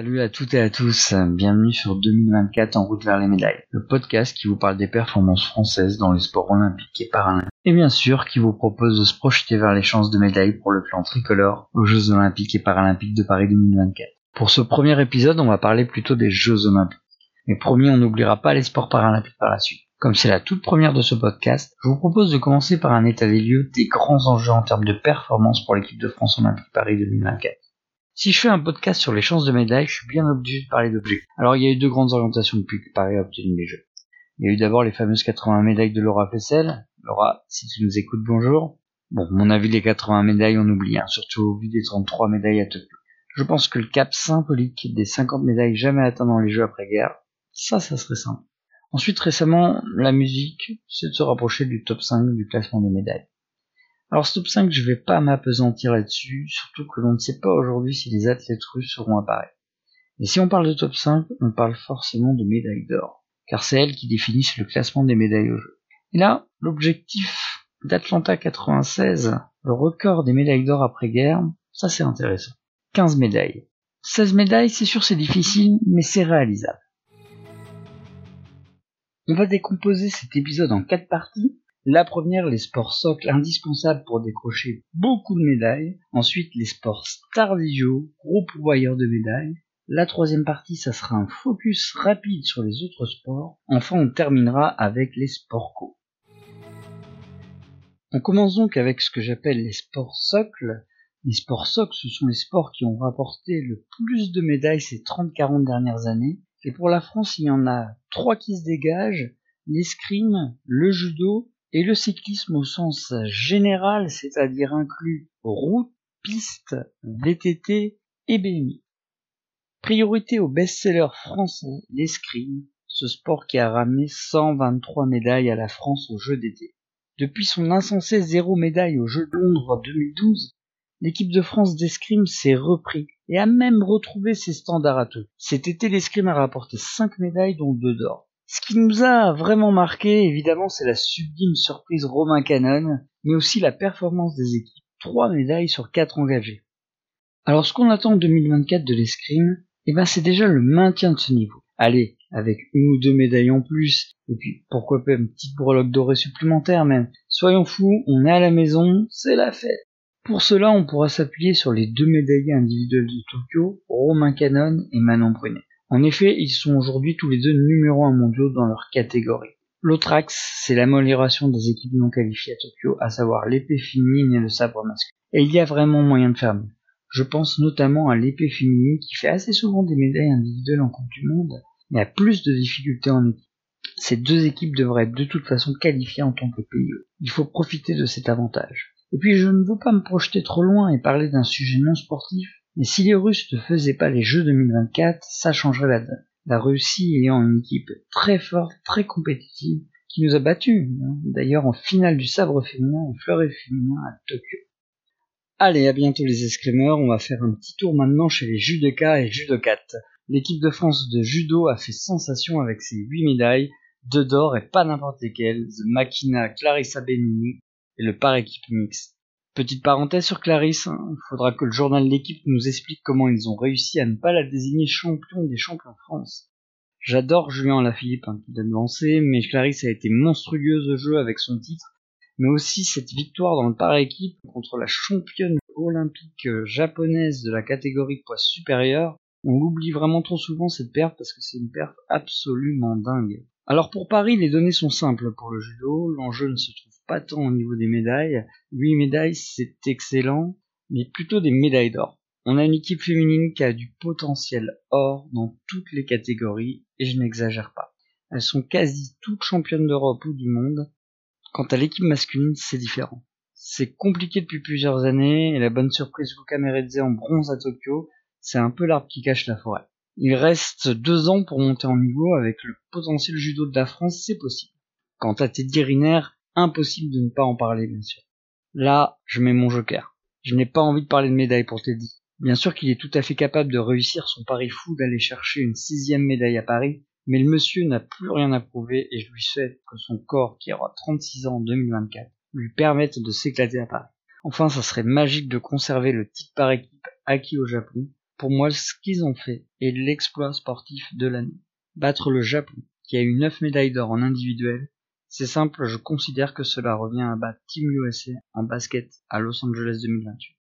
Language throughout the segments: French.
Salut à toutes et à tous, bienvenue sur 2024 en route vers les médailles, le podcast qui vous parle des performances françaises dans les sports olympiques et paralympiques, et bien sûr qui vous propose de se projeter vers les chances de médailles pour le clan tricolore aux Jeux olympiques et paralympiques de Paris 2024. Pour ce premier épisode, on va parler plutôt des Jeux olympiques. Mais promis, on n'oubliera pas les sports paralympiques par la suite. Comme c'est la toute première de ce podcast, je vous propose de commencer par un état des lieux des grands enjeux en termes de performance pour l'équipe de France Olympique Paris 2024. Si je fais un podcast sur les chances de médaille, je suis bien obligé de parler d'objets. Alors il y a eu deux grandes orientations depuis que Paris a obtenu les Jeux. Il y a eu d'abord les fameuses 80 médailles de Laura Flessel. Laura, si tu nous écoutes, bonjour. Bon, mon avis, les 80 médailles, on oublie, hein, surtout au vu des 33 médailles à Tokyo. Je pense que le cap symbolique des 50 médailles jamais atteintes dans les Jeux après-guerre, ça, ça serait simple. Ensuite, récemment, la musique, c'est de se rapprocher du top 5 du classement des médailles. Alors ce top 5, je vais pas m'apesantir là-dessus, surtout que l'on ne sait pas aujourd'hui si les athlètes russes seront à Paris. Et si on parle de top 5, on parle forcément de médailles d'or, car c'est elles qui définissent le classement des médailles au jeu. Et là, l'objectif d'Atlanta 96, le record des médailles d'or après-guerre, ça c'est intéressant. 15 médailles. 16 médailles, c'est sûr c'est difficile, mais c'est réalisable. On va décomposer cet épisode en 4 parties la première, les sports socles indispensables pour décrocher beaucoup de médailles. Ensuite, les sports stardio, gros pourvoyeurs de médailles. La troisième partie, ça sera un focus rapide sur les autres sports. Enfin, on terminera avec les sports co. On commence donc avec ce que j'appelle les sports socles. Les sports socles, ce sont les sports qui ont rapporté le plus de médailles ces 30-40 dernières années. Et pour la France, il y en a trois qui se dégagent. L'escrime, le judo et le cyclisme au sens général, c'est-à-dire inclus route, piste, VTT et BMI. Priorité au best-seller français, l'escrime, ce sport qui a ramené 123 médailles à la France aux Jeux d'été. Depuis son insensé zéro médaille aux Jeux de Londres 2012, l'équipe de France d'escrime s'est repris et a même retrouvé ses standards à tout. Cet été, l'escrime a rapporté 5 médailles dont 2 d'or. Ce qui nous a vraiment marqué, évidemment, c'est la sublime surprise Romain Canon, mais aussi la performance des équipes. Trois médailles sur quatre engagées. Alors ce qu'on attend en 2024 de l'escrime, eh ben c'est déjà le maintien de ce niveau. Allez, avec une ou deux médailles en plus, et puis pourquoi pas une petite breloque dorée supplémentaire même. Soyons fous, on est à la maison, c'est la fête. Pour cela, on pourra s'appuyer sur les deux médaillés individuels de Tokyo, Romain Canon et Manon Brunet. En effet, ils sont aujourd'hui tous les deux numéro un mondiaux dans leur catégorie. L'autre axe, c'est l'amélioration des équipes non qualifiées à Tokyo, à savoir l'épée féminine et le sabre masculin. Et il y a vraiment moyen de faire mieux. Je pense notamment à l'épée féminine qui fait assez souvent des médailles individuelles en Coupe du Monde, mais a plus de difficultés en équipe. Ces deux équipes devraient être de toute façon qualifiées en tant que pays. Il faut profiter de cet avantage. Et puis je ne veux pas me projeter trop loin et parler d'un sujet non sportif, mais si les Russes ne faisaient pas les Jeux 2024, ça changerait la donne. La Russie ayant une équipe très forte, très compétitive, qui nous a battus, hein. d'ailleurs en finale du sabre féminin et fleuret féminin à Tokyo. Allez, à bientôt les escrimeurs, on va faire un petit tour maintenant chez les judokas et judokates. L'équipe de France de judo a fait sensation avec ses 8 médailles, deux d'or et pas n'importe lesquelles, The Makina Clarissa Benini et le par équipe mixte. Petite parenthèse sur Clarisse, il hein. faudra que le journal l'équipe nous explique comment ils ont réussi à ne pas la désigner champion des champions de France. J'adore Julien Lafilippe hein, qui avancé, mais Clarisse a été monstrueuse au jeu avec son titre, mais aussi cette victoire dans le par-équipe contre la championne olympique euh, japonaise de la catégorie poids supérieur. On l'oublie vraiment trop souvent cette perte parce que c'est une perte absolument dingue. Alors pour Paris, les données sont simples pour le judo, l'enjeu ne se trouve pas tant au niveau des médailles. 8 médailles, c'est excellent, mais plutôt des médailles d'or. On a une équipe féminine qui a du potentiel or dans toutes les catégories, et je n'exagère pas. Elles sont quasi toutes championnes d'Europe ou du monde. Quant à l'équipe masculine, c'est différent. C'est compliqué depuis plusieurs années, et la bonne surprise Luca Meredze en bronze à Tokyo, c'est un peu l'arbre qui cache la forêt. Il reste deux ans pour monter en niveau avec le potentiel judo de la France, c'est possible. Quant à Teddy Riner, impossible de ne pas en parler, bien sûr. Là, je mets mon joker. Je n'ai pas envie de parler de médaille pour Teddy. Bien sûr qu'il est tout à fait capable de réussir son pari fou d'aller chercher une sixième médaille à Paris, mais le monsieur n'a plus rien à prouver et je lui souhaite que son corps, qui aura 36 ans en 2024, lui permette de s'éclater à Paris. Enfin, ça serait magique de conserver le titre par équipe acquis au Japon pour moi, ce qu'ils ont fait est l'exploit sportif de l'année. Battre le Japon, qui a eu 9 médailles d'or en individuel, c'est simple, je considère que cela revient à battre Team USA en basket à Los Angeles 2028.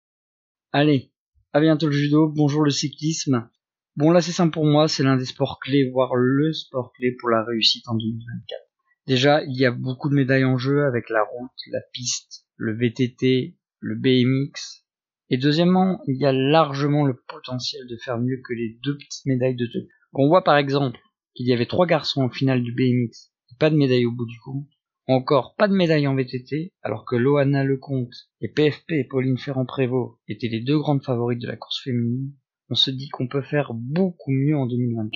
Allez, à bientôt le judo, bonjour le cyclisme. Bon là c'est simple pour moi, c'est l'un des sports clés, voire le sport clé pour la réussite en 2024. Déjà, il y a beaucoup de médailles en jeu avec la route, la piste, le VTT, le BMX. Et deuxièmement, il y a largement le potentiel de faire mieux que les deux petites médailles de Tokyo. On voit par exemple qu'il y avait trois garçons en finale du BMX pas de médaille au bout du compte. Encore pas de médaille en VTT, alors que Loana Lecomte et PFP et Pauline Ferrand-Prévot étaient les deux grandes favorites de la course féminine. On se dit qu'on peut faire beaucoup mieux en 2024.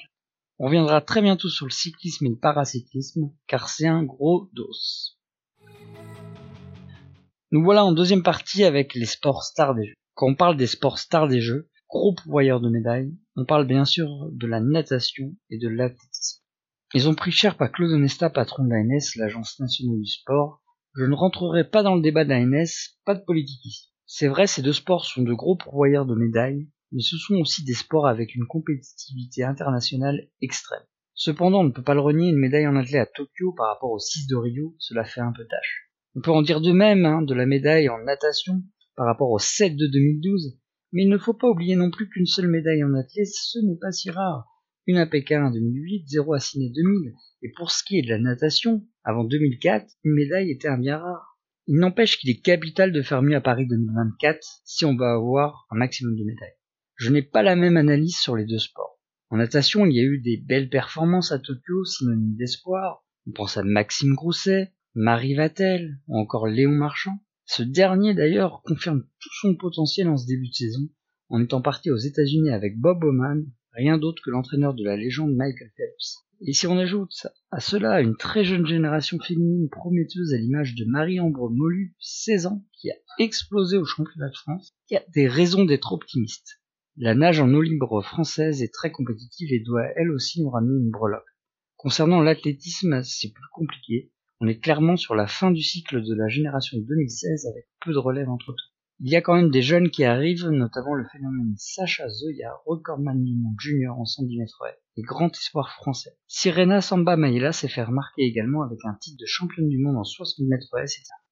On reviendra très bientôt sur le cyclisme et le paracyclisme, car c'est un gros dos. Nous voilà en deuxième partie avec les sports stars des jeux. Quand on parle des sports stars des jeux, gros pourvoyeurs de médailles, on parle bien sûr de la natation et de l'athlétisme. Ils ont pris cher par Claude Onesta, patron de l'ANS, l'Agence nationale du sport. Je ne rentrerai pas dans le débat de l'ANS, pas de politique ici. C'est vrai, ces deux sports sont de gros pourvoyeurs de médailles, mais ce sont aussi des sports avec une compétitivité internationale extrême. Cependant, on ne peut pas le renier, une médaille en athlète à Tokyo par rapport aux 6 de Rio, cela fait un peu tâche. On peut en dire de même hein, de la médaille en natation par rapport aux 7 de 2012, mais il ne faut pas oublier non plus qu'une seule médaille en athlète, ce n'est pas si rare une à Pékin en 2008, 0 à Sydney 2000. Et pour ce qui est de la natation, avant 2004, une médaille était un bien rare. Il n'empêche qu'il est capital de faire mieux à Paris 2024 si on va avoir un maximum de médailles. Je n'ai pas la même analyse sur les deux sports. En natation, il y a eu des belles performances à Tokyo, synonyme d'espoir. On pense à Maxime Grousset, Marie Vatel ou encore Léon Marchand. Ce dernier d'ailleurs confirme tout son potentiel en ce début de saison en étant parti aux États-Unis avec Bob Oman rien d'autre que l'entraîneur de la légende Michael Phelps. Et si on ajoute à cela une très jeune génération féminine prometteuse à l'image de Marie-Ambre Molu, 16 ans, qui a explosé au championnat de France, il y a des raisons d'être optimiste. La nage en eau libre française est très compétitive et doit elle aussi nous ramener une breloque. Concernant l'athlétisme, c'est plus compliqué. On est clairement sur la fin du cycle de la génération 2016 avec peu de relève entre temps. Il y a quand même des jeunes qui arrivent, notamment le phénomène Sacha Zoya, recordman du monde junior en 110 mètres et grand espoir français. Sirena Samba Maïla s'est fait remarquer également avec un titre de championne du monde en 60 mètres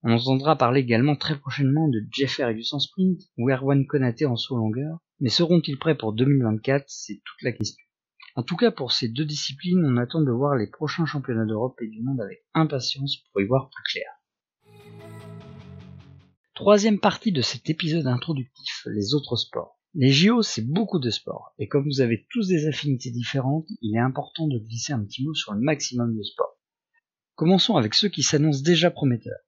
On entendra parler également très prochainement de Jeff Fergus sprint ou Erwan Konaté en saut longueur, mais seront-ils prêts pour 2024 C'est toute la question. En tout cas, pour ces deux disciplines, on attend de voir les prochains championnats d'Europe et du monde avec impatience pour y voir plus clair. Troisième partie de cet épisode introductif, les autres sports. Les JO, c'est beaucoup de sports, et comme vous avez tous des affinités différentes, il est important de glisser un petit mot sur le maximum de sports. Commençons avec ceux qui s'annoncent déjà prometteurs.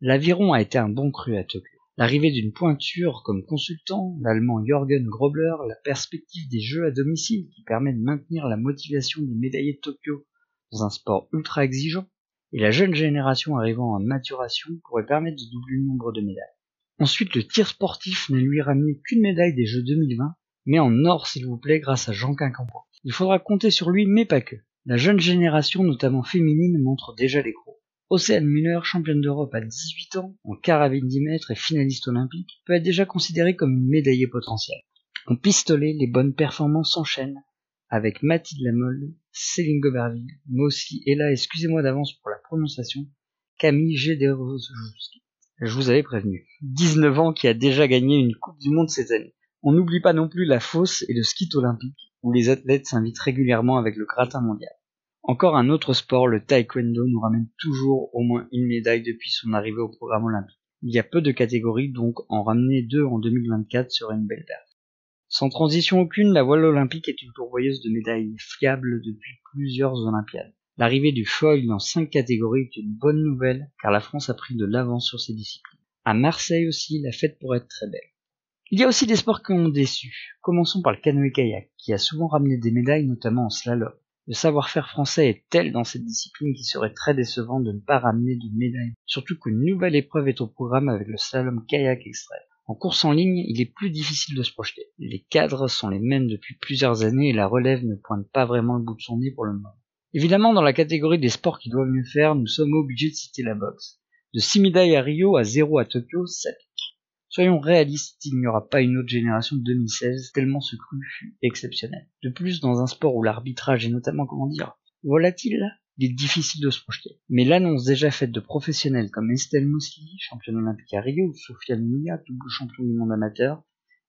L'aviron a été un bon cru à Tokyo. L'arrivée d'une pointure comme consultant, l'allemand Jürgen Grobler, la perspective des jeux à domicile qui permet de maintenir la motivation des médaillés de Tokyo dans un sport ultra exigeant, et la jeune génération arrivant en maturation pourrait permettre de doubler le nombre de médailles. Ensuite, le tir sportif n'a lui ramené qu'une médaille des Jeux 2020, mais en or s'il vous plaît grâce à Jean Quincampoix. Il faudra compter sur lui, mais pas que. La jeune génération, notamment féminine, montre déjà les. Océane Müller, championne d'Europe à 18 ans, en carabine 10 mètres et finaliste olympique, peut être déjà considérée comme une médaillée potentielle. En pistolet, les bonnes performances s'enchaînent, avec Mathilde Lamolle, Céline Goberville, mais aussi, et là, excusez-moi d'avance pour la prononciation, Camille Gédérozowski. Je vous avais prévenu. 19 ans qui a déjà gagné une Coupe du Monde cette année. On n'oublie pas non plus la fosse et le ski olympique, où les athlètes s'invitent régulièrement avec le gratin mondial. Encore un autre sport, le taekwondo, nous ramène toujours au moins une médaille depuis son arrivée au programme olympique. Il y a peu de catégories, donc en ramener deux en 2024 serait une belle perte. Sans transition aucune, la voile olympique est une pourvoyeuse de médailles fiables depuis plusieurs Olympiades. L'arrivée du foil dans cinq catégories est une bonne nouvelle car la France a pris de l'avance sur ces disciplines. À Marseille aussi, la fête pourrait être très belle. Il y a aussi des sports qui ont déçu. Commençons par le canoë-kayak, qui a souvent ramené des médailles, notamment en slalom. Le savoir-faire français est tel dans cette discipline qu'il serait très décevant de ne pas ramener de médailles. Surtout qu'une nouvelle épreuve est au programme avec le slalom kayak extrême. En course en ligne, il est plus difficile de se projeter. Les cadres sont les mêmes depuis plusieurs années et la relève ne pointe pas vraiment le bout de son nez pour le moment. Évidemment, dans la catégorie des sports qui doivent mieux faire, nous sommes obligés de citer la boxe. De 6 médailles à Rio à 0 à Tokyo, ça pique. Soyons réalistes, il n'y aura pas une autre génération de 2016 tellement ce cru fut exceptionnel. De plus, dans un sport où l'arbitrage est notamment, comment dire, volatile, il est difficile de se projeter. Mais l'annonce déjà faite de professionnels comme Estelle Mosley, championne olympique à Rio, ou Sofiane Mia, double champion du monde amateur,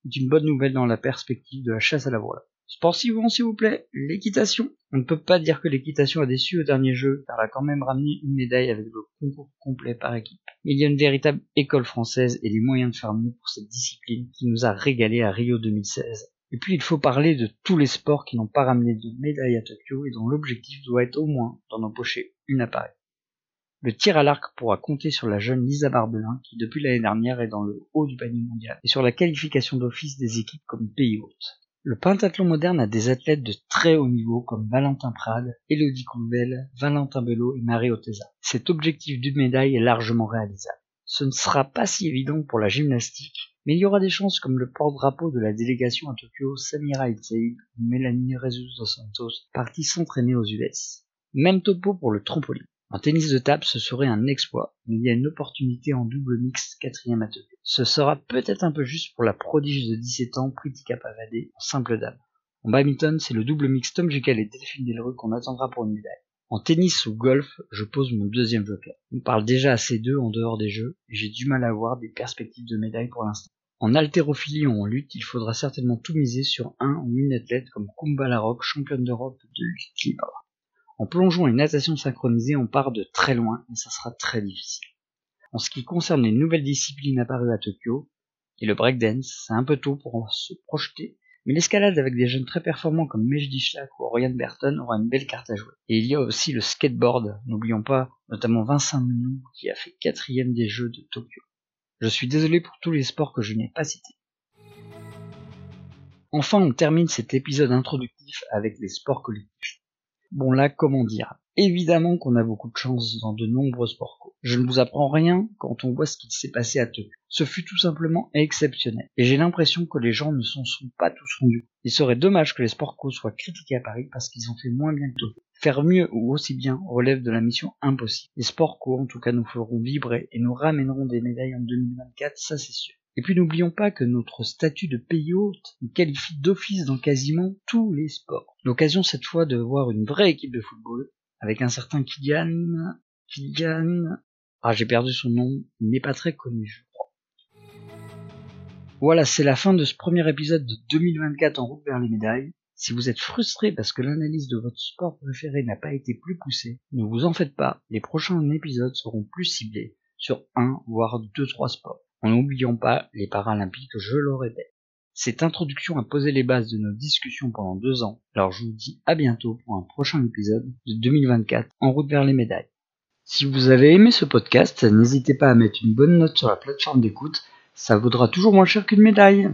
est une bonne nouvelle dans la perspective de la chasse à la voile. Sport suivant, s'il vous plaît, l'équitation. On ne peut pas dire que l'équitation a déçu au dernier jeu, car elle a quand même ramené une médaille avec le concours complet par équipe. Il y a une véritable école française et les moyens de faire mieux pour cette discipline qui nous a régalé à Rio 2016. Et puis il faut parler de tous les sports qui n'ont pas ramené de médaille à Tokyo et dont l'objectif doit être au moins d'en empocher une appareil. Le tir à l'arc pourra compter sur la jeune Lisa Barbelin qui depuis l'année dernière est dans le haut du panier mondial et sur la qualification d'office des équipes comme pays hôte. Le pentathlon moderne a des athlètes de très haut niveau comme Valentin Prade, Elodie Couvel, Valentin Bello et Marie Oteza. Cet objectif d'une médaille est largement réalisable. Ce ne sera pas si évident pour la gymnastique mais il y aura des chances comme le porte-drapeau de la délégation à Tokyo, Samira El ou Mélanie Rezus dos Santos, partie s'entraîner aux US. Même topo pour le trampoline. En tennis de table, ce serait un exploit, mais il y a une opportunité en double mix quatrième à. Ce sera peut-être un peu juste pour la prodige de 17 ans, Pritika Pavade, en simple dame. En badminton, c'est le double mix Tom Jekyll et Delphine Delrue qu'on attendra pour une médaille. En tennis ou golf, je pose mon deuxième joker. On parle déjà assez d'eux en dehors des jeux, et j'ai du mal à voir des perspectives de médaille pour l'instant. En haltérophilie ou en lutte, il faudra certainement tout miser sur un ou une athlète comme Kumba Larocque, championne d'Europe de lutte libre. En plongeon et natation synchronisée, on part de très loin et ça sera très difficile. En ce qui concerne les nouvelles disciplines apparues à Tokyo, et le breakdance, c'est un peu tôt pour se projeter, mais l'escalade avec des jeunes très performants comme Mejdi Schlack ou Oriane Burton aura une belle carte à jouer. Et il y a aussi le skateboard, n'oublions pas notamment Vincent Minou qui a fait quatrième des Jeux de Tokyo. Je suis désolé pour tous les sports que je n'ai pas cités. Enfin, on termine cet épisode introductif avec les sports collectifs. Bon là, comment dire? Évidemment qu'on a beaucoup de chance dans de nombreux sports co. Je ne vous apprends rien quand on voit ce qui s'est passé à Tokyo. Ce fut tout simplement exceptionnel. Et j'ai l'impression que les gens ne s'en sont pas tous rendus. Il serait dommage que les sports co soient critiqués à Paris parce qu'ils ont fait moins bien que Tokyo. Faire mieux ou aussi bien relève de la mission impossible. Les sports co en tout cas nous feront vibrer et nous ramèneront des médailles en 2024, ça c'est sûr. Et puis n'oublions pas que notre statut de pays hôte nous qualifie d'office dans quasiment tous les sports. L'occasion cette fois de voir une vraie équipe de football avec un certain Kylian... Kylian... Ah j'ai perdu son nom, il n'est pas très connu je crois. Voilà, c'est la fin de ce premier épisode de 2024 en route vers les médailles. Si vous êtes frustré parce que l'analyse de votre sport préféré n'a pas été plus poussée, ne vous en faites pas, les prochains épisodes seront plus ciblés sur un voire deux trois sports en n'oubliant pas les Paralympiques, je le répète. Cette introduction a posé les bases de nos discussions pendant deux ans, alors je vous dis à bientôt pour un prochain épisode de 2024 en route vers les médailles. Si vous avez aimé ce podcast, n'hésitez pas à mettre une bonne note sur la plateforme d'écoute, ça vaudra toujours moins cher qu'une médaille.